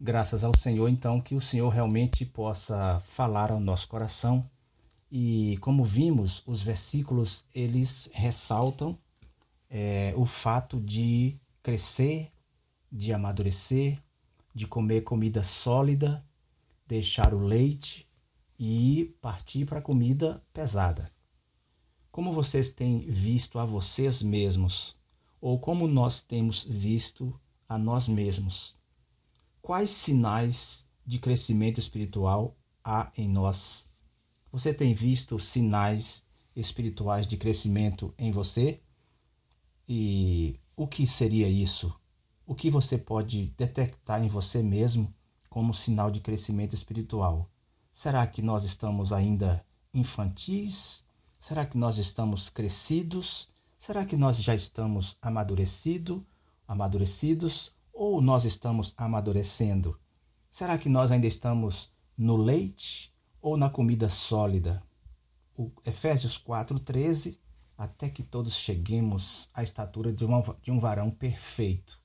Graças ao Senhor, então, que o Senhor realmente possa falar ao nosso coração. E como vimos, os versículos eles ressaltam é, o fato de crescer, de amadurecer, de comer comida sólida, deixar o leite e partir para a comida pesada. Como vocês têm visto a vocês mesmos, ou como nós temos visto a nós mesmos? Quais sinais de crescimento espiritual há em nós? Você tem visto sinais espirituais de crescimento em você? E o que seria isso? O que você pode detectar em você mesmo como sinal de crescimento espiritual? Será que nós estamos ainda infantis? Será que nós estamos crescidos? Será que nós já estamos amadurecido, amadurecidos? Ou nós estamos amadurecendo? Será que nós ainda estamos no leite ou na comida sólida? O Efésios 4:13 até que todos cheguemos à estatura de, uma, de um varão perfeito.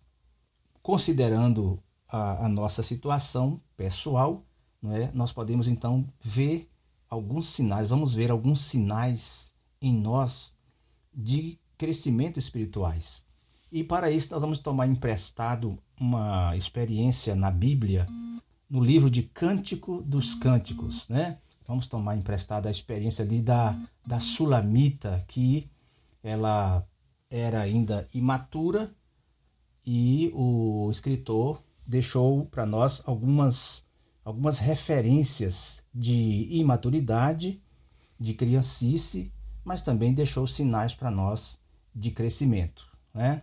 Considerando a, a nossa situação pessoal, é? nós podemos então ver alguns sinais, vamos ver alguns sinais em nós de crescimento espirituais. E para isso nós vamos tomar emprestado uma experiência na Bíblia, no livro de Cântico dos Cânticos, né? Vamos tomar emprestada a experiência ali da, da Sulamita, que ela era ainda imatura e o escritor deixou para nós algumas, algumas referências de imaturidade, de criancice, mas também deixou sinais para nós de crescimento. Né?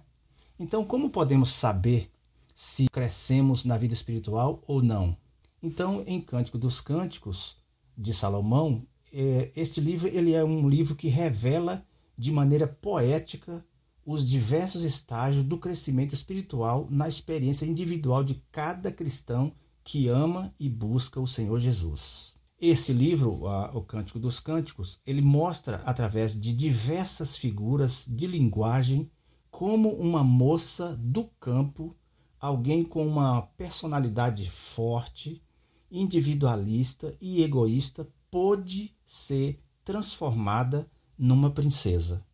Então, como podemos saber se crescemos na vida espiritual ou não? Então, em Cântico dos Cânticos de Salomão, é, este livro ele é um livro que revela de maneira poética os diversos estágios do crescimento espiritual na experiência individual de cada cristão que ama e busca o Senhor Jesus. Esse livro, o Cântico dos Cânticos, ele mostra através de diversas figuras de linguagem como uma moça do campo, alguém com uma personalidade forte, individualista e egoísta, pôde ser transformada numa princesa.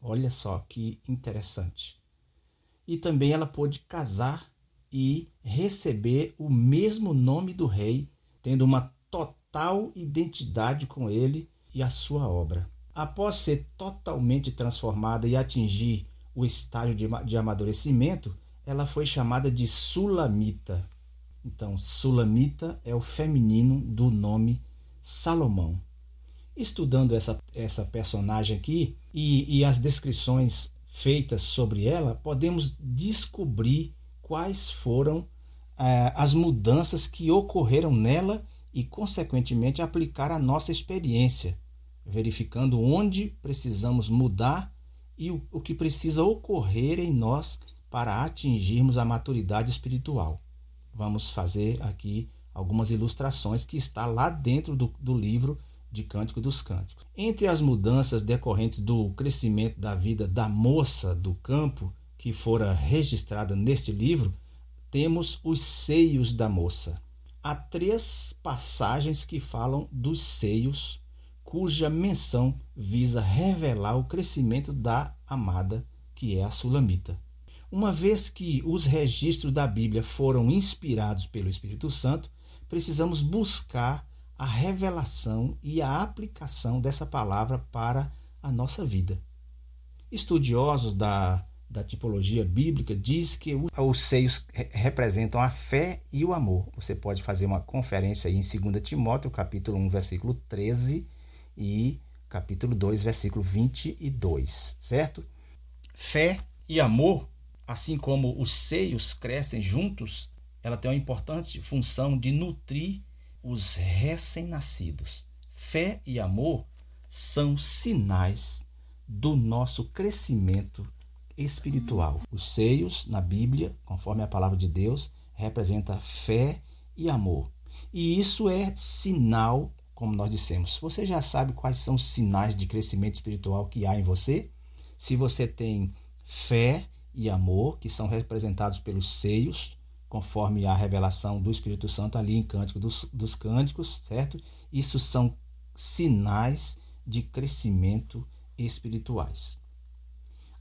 Olha só que interessante. E também ela pôde casar e receber o mesmo nome do rei, tendo uma total identidade com ele e a sua obra. Após ser totalmente transformada e atingir o estágio de, de amadurecimento, ela foi chamada de Sulamita. Então, Sulamita é o feminino do nome Salomão. Estudando essa, essa personagem aqui e, e as descrições feitas sobre ela, podemos descobrir quais foram eh, as mudanças que ocorreram nela e, consequentemente, aplicar a nossa experiência, verificando onde precisamos mudar e o, o que precisa ocorrer em nós para atingirmos a maturidade espiritual. Vamos fazer aqui algumas ilustrações que está lá dentro do, do livro de Cântico dos Cânticos. Entre as mudanças decorrentes do crescimento da vida da moça do campo, que fora registrada neste livro, temos os seios da moça. Há três passagens que falam dos seios cuja menção visa revelar o crescimento da amada, que é a Sulamita. Uma vez que os registros da Bíblia foram inspirados pelo Espírito Santo, precisamos buscar a revelação e a aplicação dessa palavra para a nossa vida. Estudiosos da, da tipologia bíblica diz que os seios representam a fé e o amor. Você pode fazer uma conferência aí em 2 Timóteo, capítulo 1, versículo 13, e capítulo 2, versículo 22, certo? Fé e amor, assim como os seios crescem juntos, ela tem uma importante função de nutrir os recém-nascidos. Fé e amor são sinais do nosso crescimento espiritual. Os seios na Bíblia, conforme a palavra de Deus, representa fé e amor. E isso é sinal como nós dissemos. Você já sabe quais são os sinais de crescimento espiritual que há em você? Se você tem fé e amor, que são representados pelos seios, conforme a revelação do Espírito Santo ali em Cântico dos, dos Cânticos, certo? Isso são sinais de crescimento espirituais.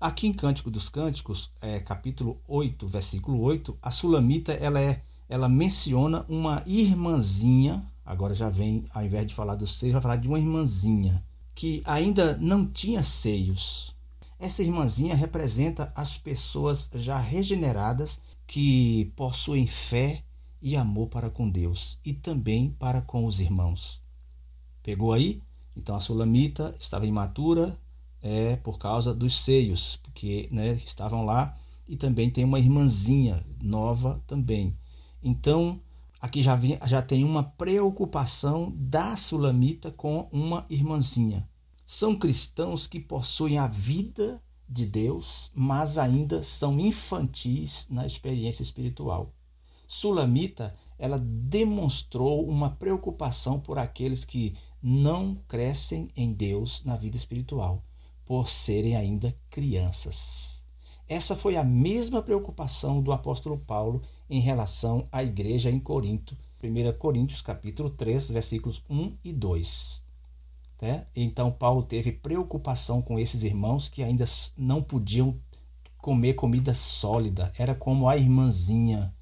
Aqui em Cântico dos Cânticos, é, capítulo 8, versículo 8, a Sulamita ela, é, ela menciona uma irmãzinha, agora já vem, ao invés de falar do seio, vai falar de uma irmãzinha, que ainda não tinha seios. Essa irmãzinha representa as pessoas já regeneradas que possuem fé e amor para com Deus e também para com os irmãos. Pegou aí? Então a sulamita estava imatura é por causa dos seios, porque né, estavam lá e também tem uma irmãzinha nova também. Então aqui já, já tem uma preocupação da sulamita com uma irmãzinha. São cristãos que possuem a vida de Deus, mas ainda são infantis na experiência espiritual. Sulamita, ela demonstrou uma preocupação por aqueles que não crescem em Deus na vida espiritual, por serem ainda crianças. Essa foi a mesma preocupação do apóstolo Paulo em relação à igreja em Corinto, 1 Coríntios capítulo 3, versículos 1 e 2. Né? Então Paulo teve preocupação com esses irmãos que ainda não podiam comer comida sólida. Era como a irmãzinha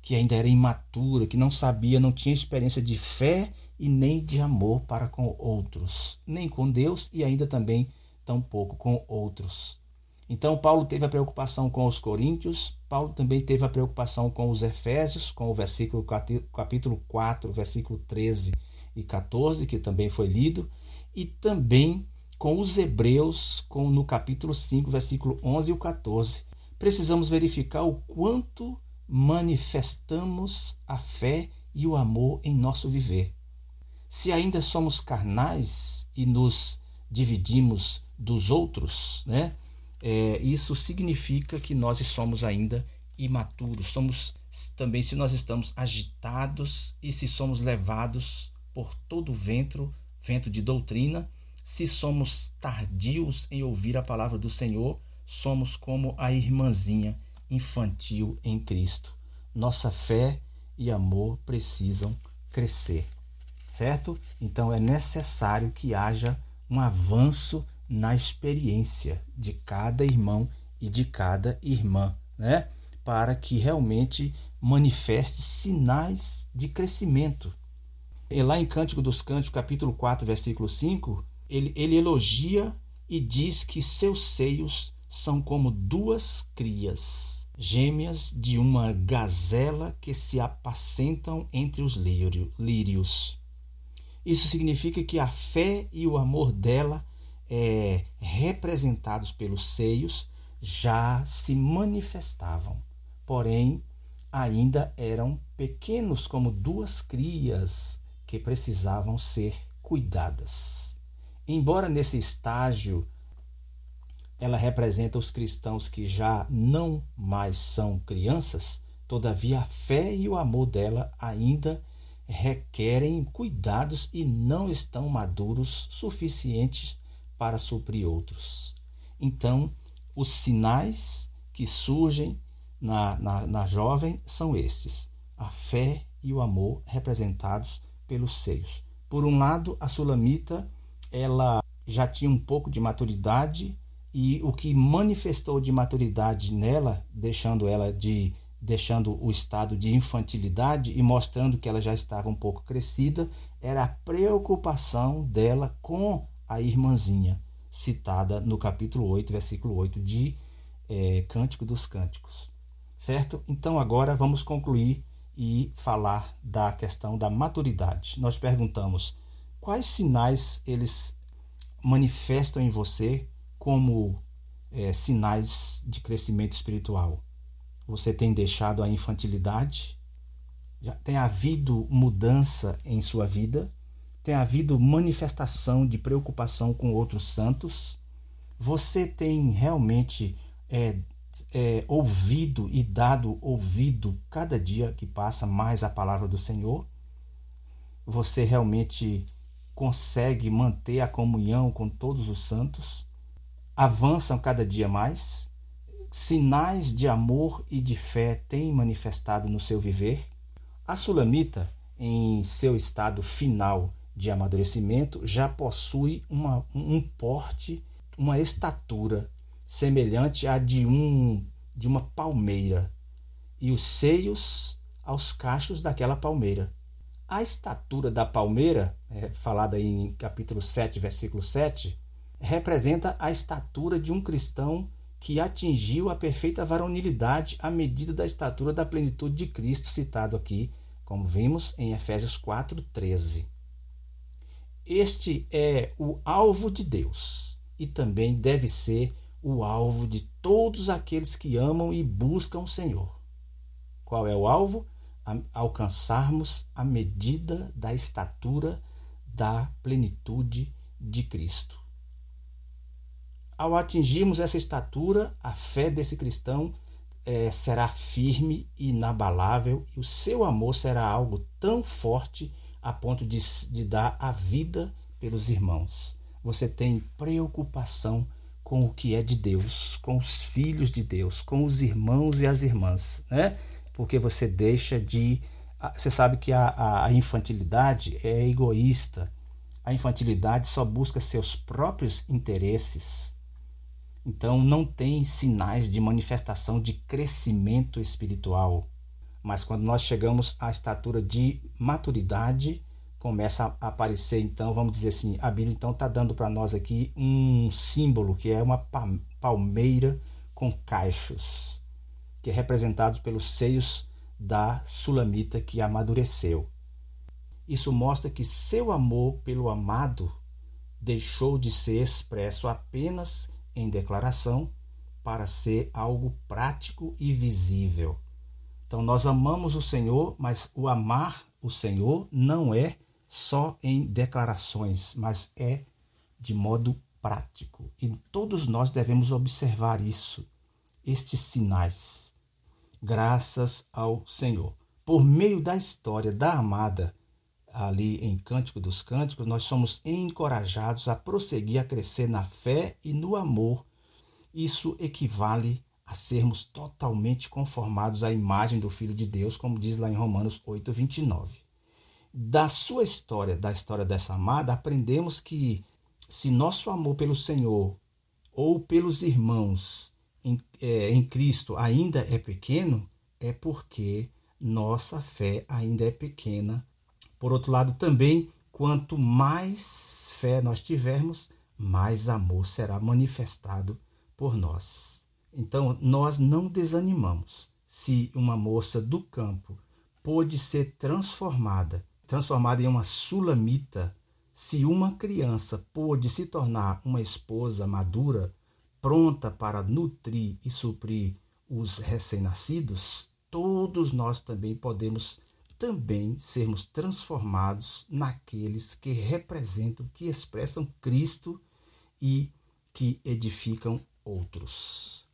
que ainda era imatura, que não sabia, não tinha experiência de fé e nem de amor para com outros, nem com Deus e ainda também tampouco com outros. Então Paulo teve a preocupação com os coríntios, Paulo também teve a preocupação com os efésios, com o versículo capítulo 4, versículo 13 e 14, que também foi lido, e também com os Hebreus, com, no capítulo 5, versículo 11 e o 14. Precisamos verificar o quanto manifestamos a fé e o amor em nosso viver. Se ainda somos carnais e nos dividimos dos outros, né? É, isso significa que nós somos ainda imaturos. Somos também se nós estamos agitados e se somos levados por todo o vento vento de doutrina, se somos tardios em ouvir a palavra do Senhor, somos como a irmãzinha infantil em Cristo. Nossa fé e amor precisam crescer, certo? Então é necessário que haja um avanço na experiência de cada irmão e de cada irmã, né? Para que realmente manifeste sinais de crescimento e lá em Cântico dos Cânticos, capítulo 4, versículo 5, ele, ele elogia e diz que seus seios são como duas crias, gêmeas de uma gazela que se apacentam entre os lírios. Isso significa que a fé e o amor dela, é, representados pelos seios, já se manifestavam, porém ainda eram pequenos como duas crias que precisavam ser cuidadas. Embora nesse estágio ela representa os cristãos que já não mais são crianças, todavia a fé e o amor dela ainda requerem cuidados e não estão maduros suficientes para suprir outros. Então, os sinais que surgem na, na, na jovem são esses: a fé e o amor representados pelos seios. Por um lado, a sulamita ela já tinha um pouco de maturidade e o que manifestou de maturidade nela, deixando ela de deixando o estado de infantilidade e mostrando que ela já estava um pouco crescida, era a preocupação dela com a irmãzinha, citada no capítulo 8, versículo 8 de é, Cântico dos Cânticos. Certo? Então agora vamos concluir e falar da questão da maturidade. Nós perguntamos quais sinais eles manifestam em você como é, sinais de crescimento espiritual. Você tem deixado a infantilidade? Já tem havido mudança em sua vida? Tem havido manifestação de preocupação com outros santos? Você tem realmente é, é, ouvido e dado ouvido cada dia que passa mais a palavra do Senhor? Você realmente consegue manter a comunhão com todos os santos? Avançam cada dia mais? sinais de amor e de fé tem manifestado no seu viver? A sulamita, em seu estado final de amadurecimento, já possui uma, um porte, uma estatura semelhante à de, um, de uma palmeira e os seios aos cachos daquela palmeira. A estatura da palmeira, é, falada em capítulo 7, versículo 7, representa a estatura de um cristão que atingiu a perfeita varonilidade à medida da estatura da plenitude de Cristo, citado aqui, como vimos em Efésios 4:13. Este é o alvo de Deus e também deve ser o alvo de todos aqueles que amam e buscam o Senhor. Qual é o alvo? Alcançarmos a medida da estatura da plenitude de Cristo. Ao atingirmos essa estatura, a fé desse cristão é, será firme e inabalável e o seu amor será algo tão forte a ponto de, de dar a vida pelos irmãos. Você tem preocupação com o que é de Deus, com os filhos de Deus, com os irmãos e as irmãs, né? Porque você deixa de. Você sabe que a, a infantilidade é egoísta. A infantilidade só busca seus próprios interesses então não tem sinais de manifestação de crescimento espiritual. Mas quando nós chegamos à estatura de maturidade, começa a aparecer, então, vamos dizer assim, a Bíblia então está dando para nós aqui um símbolo que é uma palmeira com cachos, que é representado pelos seios da sulamita que amadureceu. Isso mostra que seu amor pelo amado deixou de ser expresso apenas em declaração para ser algo prático e visível. Então nós amamos o Senhor, mas o amar o Senhor não é só em declarações, mas é de modo prático. E todos nós devemos observar isso, estes sinais. Graças ao Senhor. Por meio da história da amada, ali em Cântico dos Cânticos, nós somos encorajados a prosseguir a crescer na fé e no amor. Isso equivale a sermos totalmente conformados à imagem do Filho de Deus, como diz lá em Romanos 8, 29. Da sua história, da história dessa amada, aprendemos que se nosso amor pelo Senhor ou pelos irmãos em, é, em Cristo ainda é pequeno, é porque nossa fé ainda é pequena por outro lado, também, quanto mais fé nós tivermos, mais amor será manifestado por nós. Então, nós não desanimamos. Se uma moça do campo pôde ser transformada, transformada em uma sulamita, se uma criança pôde se tornar uma esposa madura, pronta para nutrir e suprir os recém-nascidos, todos nós também podemos também sermos transformados naqueles que representam, que expressam Cristo e que edificam outros.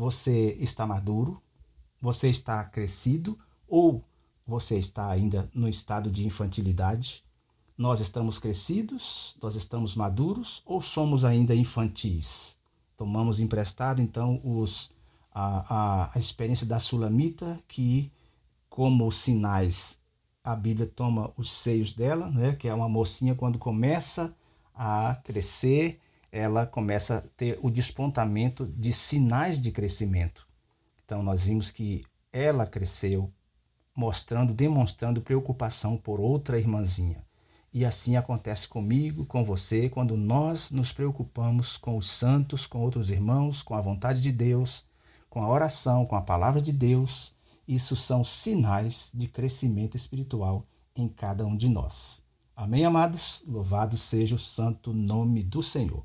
Você está maduro? Você está crescido? Ou você está ainda no estado de infantilidade? Nós estamos crescidos? Nós estamos maduros? Ou somos ainda infantis? Tomamos emprestado então os, a, a, a experiência da Sulamita que como sinais, a Bíblia toma os seios dela, né, que é uma mocinha quando começa a crescer, ela começa a ter o despontamento de sinais de crescimento. Então nós vimos que ela cresceu, mostrando, demonstrando preocupação por outra irmãzinha. E assim acontece comigo, com você, quando nós nos preocupamos com os santos, com outros irmãos, com a vontade de Deus, com a oração, com a palavra de Deus isso são sinais de crescimento espiritual em cada um de nós. Amém, amados? Louvado seja o santo nome do Senhor.